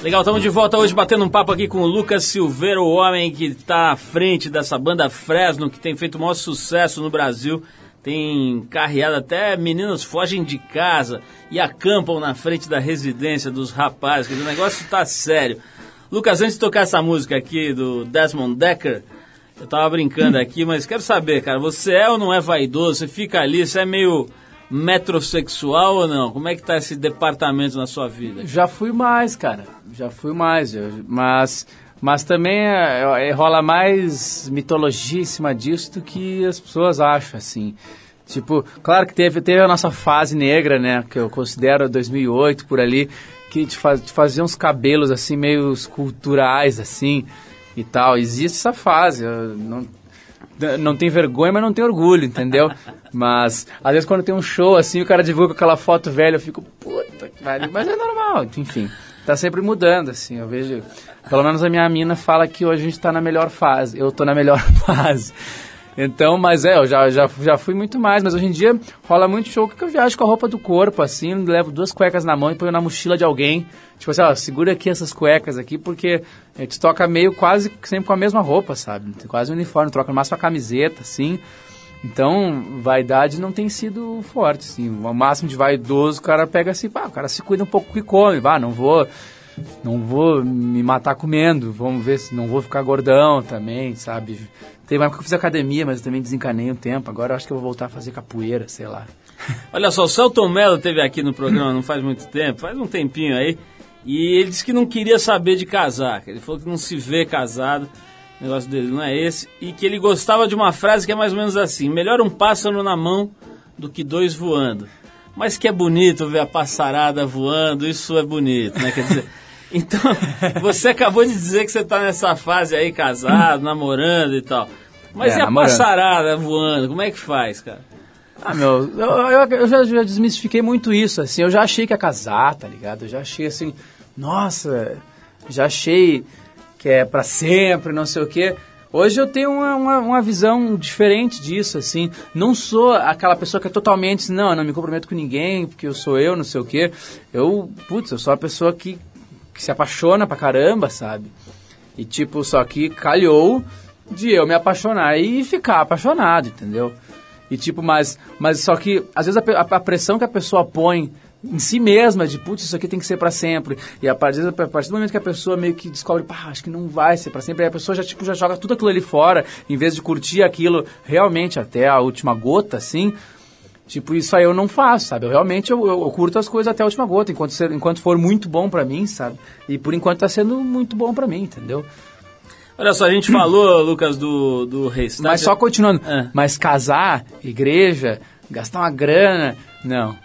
Legal, estamos de volta hoje batendo um papo aqui com o Lucas Silveira, o homem que está à frente dessa banda Fresno, que tem feito o maior sucesso no Brasil. Tem carreado até meninos fogem de casa e acampam na frente da residência dos rapazes. Quer dizer, o negócio tá sério. Lucas, antes de tocar essa música aqui do Desmond Decker, eu tava brincando aqui, mas quero saber, cara, você é ou não é vaidoso? Você fica ali, você é meio metrosexual ou não? Como é que tá esse departamento na sua vida? Já fui mais, cara. Já fui mais. mas, mas também é, é, rola mais mitologia em cima disso do que as pessoas acham, assim. Tipo, claro que teve, teve a nossa fase negra, né? Que eu considero 2008, por ali. Que te, faz, te fazia uns cabelos, assim, meio esculturais, assim, e tal. Existe essa fase. não, não tem vergonha, mas não tem orgulho, entendeu? Mas, às vezes, quando tem um show, assim, o cara divulga aquela foto velha, eu fico, puta que pariu. Mas é normal, enfim. Tá sempre mudando, assim, eu vejo... Pelo menos a minha mina fala que hoje a gente tá na melhor fase. Eu tô na melhor fase. Então, mas é, eu já, já, já fui muito mais, mas hoje em dia rola muito show que eu viajo com a roupa do corpo, assim, levo duas cuecas na mão e ponho na mochila de alguém. Tipo assim, ó, segura aqui essas cuecas aqui, porque a gente toca meio quase sempre com a mesma roupa, sabe? Quase um uniforme, troca no máximo a camiseta, assim. Então, vaidade não tem sido forte, assim. O máximo de vaidoso, o cara pega assim, pá, o cara se cuida um pouco que come, vá, não vou não vou me matar comendo, vamos ver se não vou ficar gordão também, sabe? Tem uma época que eu fiz academia, mas eu também desencanei um tempo. Agora eu acho que eu vou voltar a fazer capoeira, sei lá. Olha só, o Celton Mello teve aqui no programa não faz muito tempo, faz um tempinho aí, e ele disse que não queria saber de casar, ele falou que não se vê casado, o negócio dele não é esse, e que ele gostava de uma frase que é mais ou menos assim: melhor um pássaro na mão do que dois voando. Mas que é bonito ver a passarada voando, isso é bonito, né? Quer dizer, então, você acabou de dizer que você tá nessa fase aí, casado, namorando e tal. Mas É, e a namorando. passarada voando, como é que faz, cara? Ah, meu, eu, eu- eu já, já desmistifiquei muito isso, assim, eu já achei que ia casar, tá ligado? Eu já achei assim, nossa, já achei que é pra sempre, não sei o quê. Hoje eu tenho uma, uma, uma visão diferente disso, assim. Não sou aquela pessoa que é totalmente, não, eu não me comprometo com ninguém, porque eu sou eu, não sei o quê. Eu, putz, eu sou uma pessoa que, que se apaixona pra caramba, sabe? E tipo, só que calhou de eu me apaixonar e ficar apaixonado, entendeu? E tipo, mas, mas só que às vezes a, a- a pressão que a pessoa põe em si mesma, de putz, isso aqui tem que ser pra sempre. E a partir, a partir do momento que a pessoa meio que descobre, pá, acho que não vai ser pra sempre, aí a pessoa já, tipo, já joga tudo aquilo ali fora, em vez de curtir aquilo realmente até a última gota, assim. Tipo, isso aí eu não faço, sabe? Eu realmente eu, eu- eu curto as coisas até a última gota, enquanto, ser- enquanto for muito bom pra mim, sabe? E por enquanto tá sendo muito bom pra mim, entendeu? Olha só, a gente falou, Lucas, do, do Restart. Mas só continuando, É. mas casar, igreja, gastar uma grana, não.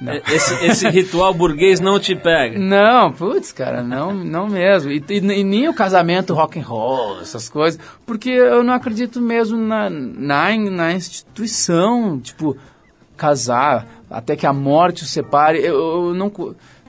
Não. Esse, esse ritual burguês não te pega. Não, putz, cara, não, não mesmo. E, e- e nem o casamento rock and roll, essas coisas, porque eu não acredito mesmo na, na, na instituição, tipo, casar até que a morte o separe. Eu, eu não,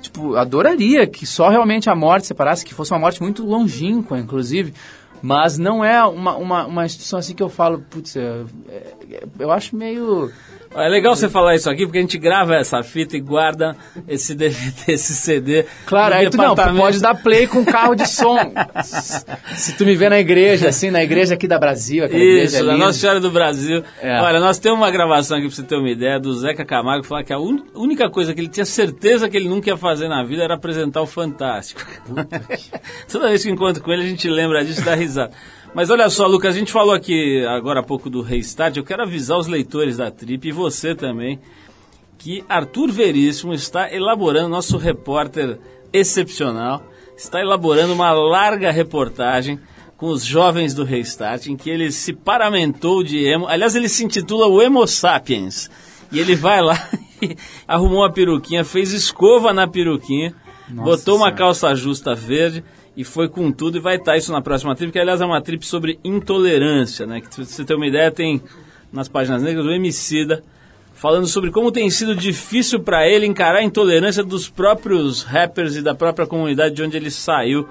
tipo, adoraria que só realmente a morte separasse, que fosse uma morte muito longínqua, inclusive. Mas não é uma, uma, uma instituição assim que eu falo, putz, é- é- eu acho meio. É legal você falar isso aqui, porque a gente grava essa fita e guarda esse DVD, esse CD. Claro, aí tu não, tu pode dar play com carro de som. Se tu me vê na igreja, assim, na igreja aqui da Brasil, aquela igreja Isso, da linda. Nossa Senhora do Brasil. É. Olha, nós temos uma gravação aqui pra você ter uma ideia do Zeca Camargo falar que a un- única coisa que ele tinha certeza que ele nunca ia fazer na vida era apresentar o Fantástico. Toda vez que encontro com ele a gente lembra disso e dá risada. Mas olha só, Lucas, a gente falou aqui agora há pouco do Restart. Eu quero avisar os leitores da Trip e você também que Arthur Veríssimo está elaborando, nosso repórter excepcional, está elaborando uma larga reportagem com os jovens do Restart, em que ele se paramentou de emo. Aliás, ele se intitula o Emo Sapiens. E ele vai lá e arrumou uma peruquinha, fez escova na peruquinha, botou uma Senhora. calça justa verde e foi com tudo e vai estar isso na próxima trip, que aliás é uma trip sobre intolerância, né? Que se você ter uma ideia, tem nas páginas negras o Emicida falando sobre como tem sido difícil para ele encarar a intolerância dos próprios rappers e da própria comunidade de onde ele saiu,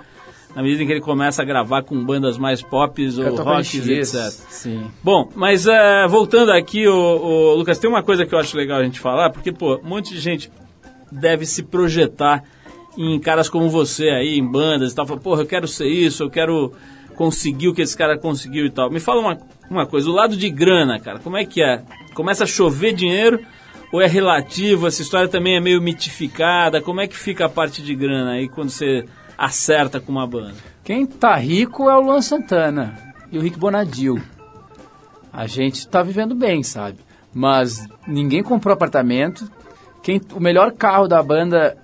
na medida em que ele começa a gravar com bandas mais pop ou X, etc. Sim. Bom, mas eh, voltando aqui, o, Lucas, tem uma coisa que eu acho legal a gente falar, porque, pô, um monte de gente deve se projetar em caras como você aí, em bandas e tal. Fala, porra, eu quero ser isso, eu quero conseguir o que esse cara conseguiu e tal. Me fala uma, uma coisa, o lado de grana, cara, como é que é? Começa a chover dinheiro ou é relativo? Essa história também é meio mitificada? Como é que fica a parte de grana aí quando você acerta com uma banda? Quem tá rico é o Luan Santana e o Rick Bonadil. A gente tá vivendo bem, sabe? Mas ninguém comprou apartamento. Quem, o melhor carro da banda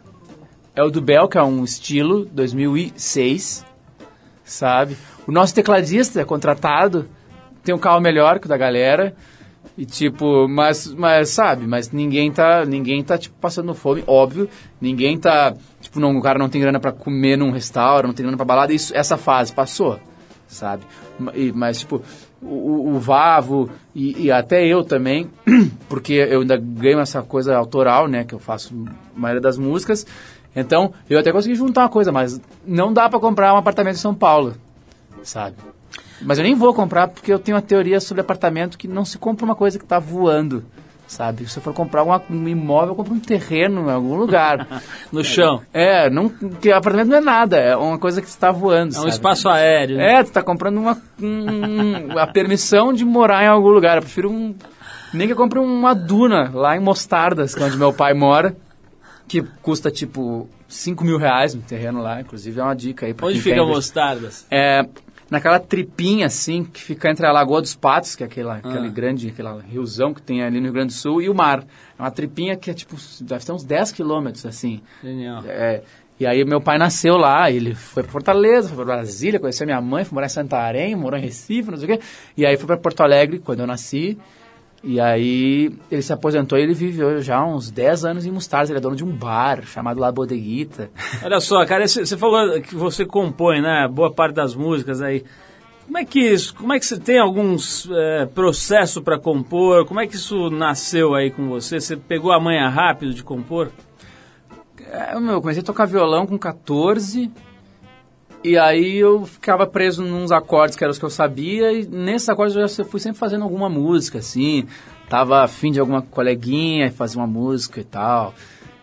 é o do é um estilo 2006, sabe? O nosso tecladista é contratado, tem um carro melhor que o da galera. E tipo, mas, mas sabe, mas ninguém tá, ninguém tá tipo passando fome, óbvio. Ninguém tá, tipo, não, o cara não tem grana pra comer num restaurante, não tem grana pra balada, isso, essa fase passou, sabe? E- Mas tipo, o- o Vavo e, e até eu também, porque eu ainda ganho essa coisa autoral, né, que eu faço a maioria das músicas. Então, eu até consegui juntar uma coisa, mas não dá pra comprar um apartamento em São Paulo, sabe? Mas eu nem vou comprar porque eu tenho uma teoria sobre apartamento que não se compra uma coisa que está voando, sabe? Se eu for comprar uma- um imóvel, eu compro um terreno em algum lugar. No chão. é, não, que apartamento não é nada, é uma coisa que está voando, É um sabe? espaço aéreo. né? É, tu tá comprando uma, um- a permissão de morar em algum lugar. Eu prefiro um... Nem que eu compre uma duna lá em Mostardas, que é onde meu pai mora, que custa tipo 5 mil reais no terreno lá. Inclusive é uma dica aí pra Onde fica. Mostardas? É, naquela tripinha, assim, que fica entre a Lagoa dos Patos, que é aquela, Ah. aquele grande, aquela riozão que tem ali no Rio Grande do Sul, e o mar. É uma tripinha que é, tipo, deve ter uns 10 quilômetros, assim. Genial. É, e aí meu pai nasceu lá, ele foi para Fortaleza, foi para Brasília, conheceu minha mãe, foi morar em Santarém, morou em Recife, não sei o quê. E aí foi para Porto Alegre quando eu nasci. E aí ele se aposentou e ele viveu já uns 10 anos em Mostardas. Ele é dono de um bar chamado La Bodeguita. Olha só, cara, você falou que você compõe, né? Boa parte das músicas aí. Como é que isso, como é que você tem alguns é, processo para compor? Como é que isso nasceu aí com você? Você pegou a manha rápido de compor? É, meu, eu comecei a tocar violão com 14. E aí eu ficava preso nos acordes que eram os que eu sabia. E nesses acordes eu já fui sempre fazendo alguma música, assim. Tava afim de alguma coleguinha e fazer uma música e tal.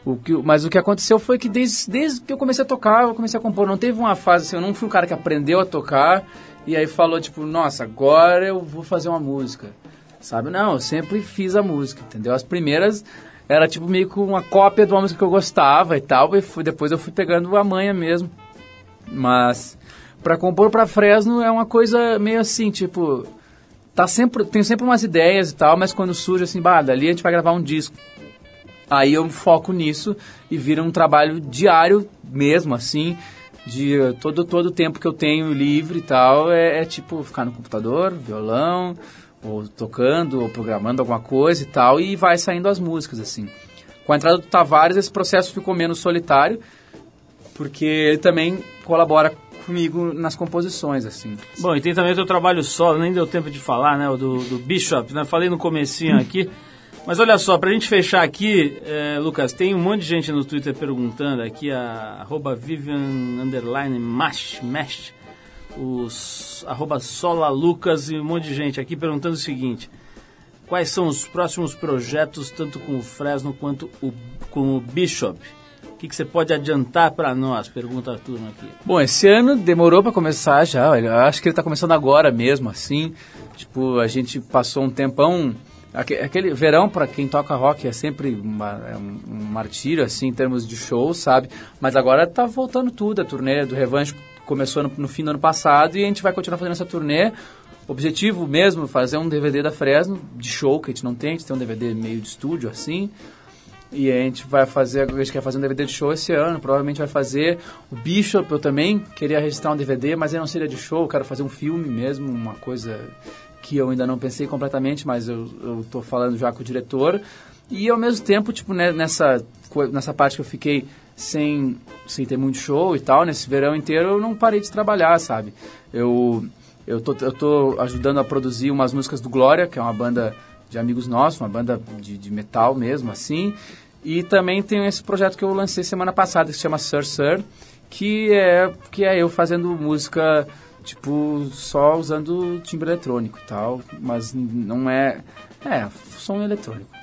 O que, mas o que aconteceu foi que desde, desde que eu comecei a tocar, eu comecei a compor. Não teve uma fase assim, eu não fui um cara que aprendeu a tocar e aí falou, tipo, nossa, agora eu vou fazer uma música. Sabe? Não, eu sempre fiz a música, entendeu? As primeiras era tipo meio que uma cópia de uma música que eu gostava e tal, e depois eu fui pegando a manha mesmo. Mas pra compor pra Fresno é uma coisa meio assim, tipo, tá sempre, tenho sempre umas ideias e tal, mas quando surge assim, bah, dali a gente vai gravar um disco. Aí eu foco nisso e vira um trabalho diário mesmo, assim, de todo todo o tempo que eu tenho livre e tal, é, é tipo ficar no computador, violão, ou tocando, ou programando alguma coisa e tal, e vai saindo as músicas, assim. Com a entrada do Tavares, esse processo ficou menos solitário, porque ele também colabora comigo nas composições, assim. Bom, e tem também o teu trabalho solo, nem deu tempo de falar, né? O do, do Bishop, né? Falei no comecinho aqui. Mas olha só, pra gente fechar aqui, eh, Lucas, tem um monte de gente no Twitter perguntando aqui, a arroba Vivian underline Mash, Mash, os arroba Sola Lucas e um monte de gente aqui perguntando o seguinte, quais são os próximos projetos, tanto com o Fresno quanto o, com o Bishop? Que, que você pode adiantar pra nós? Pergunta a turma aqui. Bom, esse ano demorou pra começar já. Eu acho que ele tá começando agora mesmo, assim. Tipo, a gente passou um tempão. aque- Aquele verão, pra quem toca rock, é sempre uma- é um, um martírio, assim, em termos de show, sabe? Mas agora tá voltando tudo. A turnê do Revanche começou no, no fim do ano passado e a gente vai continuar fazendo essa turnê. Objetivo mesmo, fazer um DVD da Fresno, de show, que a gente não tem. A gente tem um DVD meio de estúdio, assim. E a gente vai fazer, a gente quer fazer um DVD de show esse ano, provavelmente vai fazer o Bishop, eu também queria registrar um DVD, mas aí não seria de show, eu quero fazer um filme mesmo, uma coisa que eu ainda não pensei completamente, mas eu, eu tô falando já com o diretor. E ao mesmo tempo, tipo, né, nessa, nessa parte que eu fiquei sem, sem ter muito show e tal, nesse verão inteiro, eu não parei de trabalhar, sabe? Eu, eu, tô, eu tô ajudando a produzir umas músicas do Glória, que é uma banda de amigos nossos, uma banda de, de metal mesmo, assim. E também tem esse projeto que eu lancei semana passada, que se chama Sir Sir, que é, que é eu fazendo música, tipo, só usando timbre eletrônico e tal, mas não é... É, som eletrônico.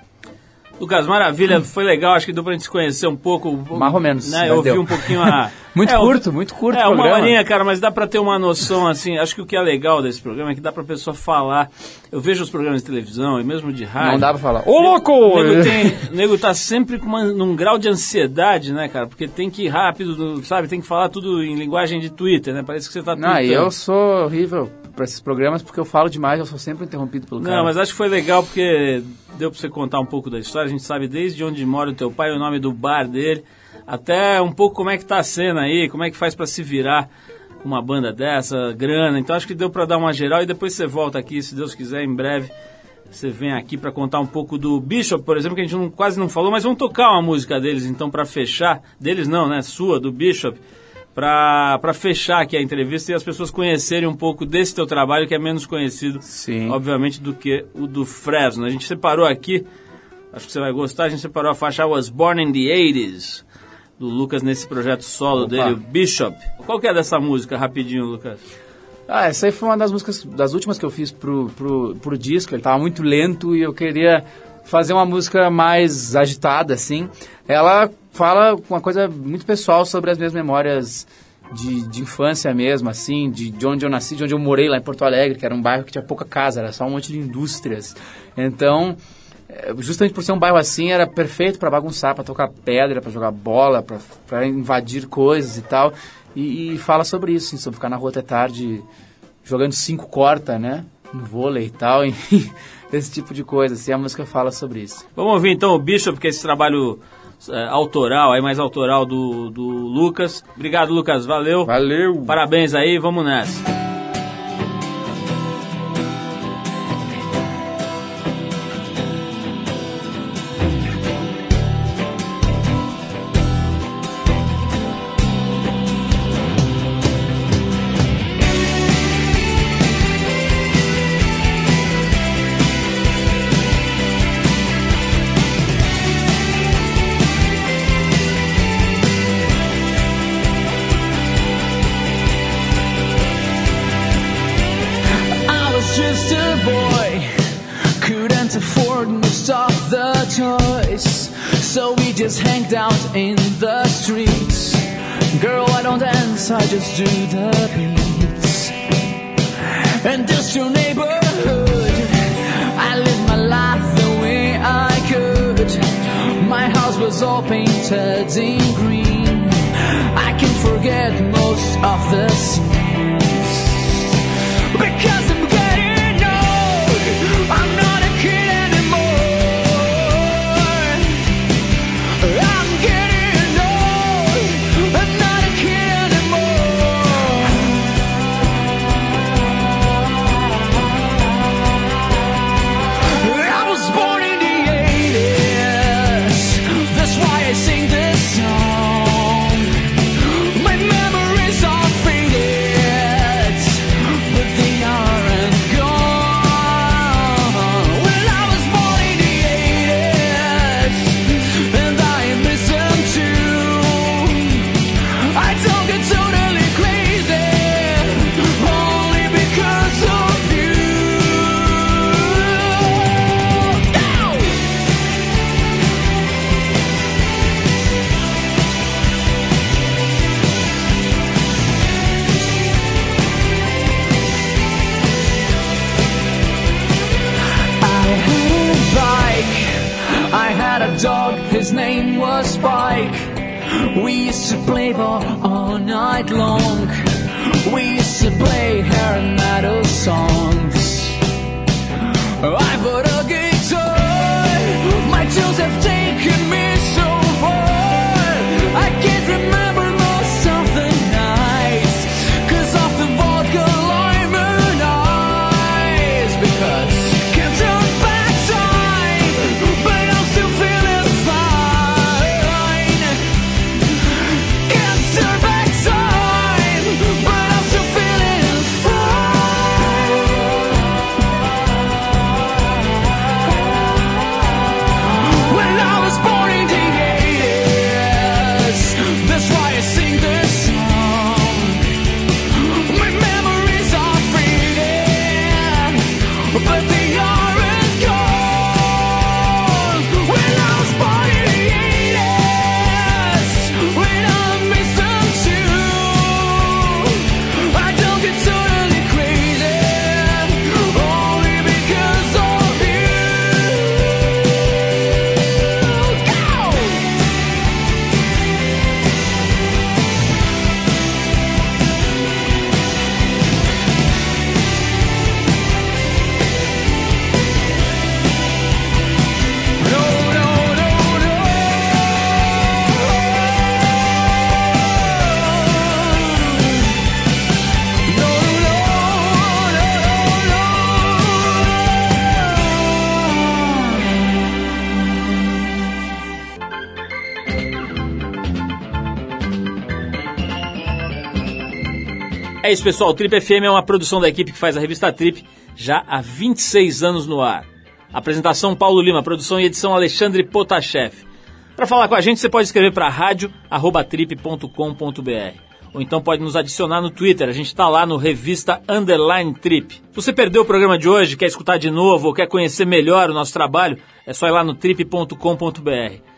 Lucas, maravilha, foi legal, acho que deu pra gente se conhecer um pouco. Mais ou menos, Né? Eu ouvi deu. um pouquinho a... Muito É, curto, muito curto É, uma horinha, cara, mas dá pra ter uma noção, assim, acho que o que é legal desse programa é que dá pra pessoa falar. Eu vejo os programas de televisão e mesmo de rádio. Não dá pra falar, ô louco! O nego, tem, o nego tá sempre com uma- num grau de ansiedade, né, cara? Porque tem que ir rápido, sabe? Tem que falar tudo em linguagem de Twitter, né? Parece que você tá Não, tweetando. eu sou horrível pra esses programas porque eu falo demais, eu sou sempre interrompido pelo cara. Não, mas acho que foi legal porque deu pra você contar um pouco da história. A gente sabe desde onde mora o teu pai, o nome do bar dele, até um pouco como é que tá a cena aí, como é que faz pra se virar com uma banda dessa, grana. Então acho que deu pra dar uma geral e depois você volta aqui, se Deus quiser, em breve. Você vem aqui pra contar um pouco do Bishop, por exemplo, que a gente não- quase não falou, mas vamos tocar uma música deles então pra fechar. Deles não, né? Sua, do Bishop. Pra, pra fechar aqui a entrevista e as pessoas conhecerem um pouco desse teu trabalho que é menos conhecido Sim. obviamente, do que o do Fresno. A gente separou aqui, acho que você vai gostar, a gente separou a faixa I Was Born in the 80s, do Lucas nesse projeto solo Opa. dele, o Bishop. Qual que é dessa música, rapidinho, Lucas? Ah, essa aí foi uma das músicas, das últimas que eu fiz pro, pro, pro disco. Ele tava muito lento e eu queria fazer uma música mais agitada, assim. Ela fala uma coisa muito pessoal sobre as minhas memórias de, de infância mesmo, assim, de, de onde eu nasci, de onde eu morei lá em Porto Alegre, que era um bairro que tinha pouca casa, era só um monte de indústrias. Então, é, justamente por ser um bairro assim, era perfeito para bagunçar, para tocar pedra, para jogar bola, para invadir coisas e tal. E, e fala sobre isso, assim, sobre ficar na rua até tarde jogando cinco corta, né? No vôlei e tal, enfim, esse tipo de coisa. Assim, a música fala sobre isso. Vamos ouvir então o Bishop, que é esse trabalho é, autoral, aí mais autoral do, do Lucas. Obrigado, Lucas, valeu. Valeu! Parabéns aí, vamos nessa. Just do long. Isso, pessoal. O Trip FM é uma produção da equipe que faz a revista Trip já há 26 anos no ar. Apresentação Paulo Lima, produção e edição Alexandre Potashev. Para falar com a gente, você pode escrever para rádio@trip.com.br ou então pode nos adicionar no Twitter. A gente está lá no Revista Underline Trip. Se você perdeu o programa de hoje, quer escutar de novo ou quer conhecer melhor o nosso trabalho, é só ir lá no trip.com.br.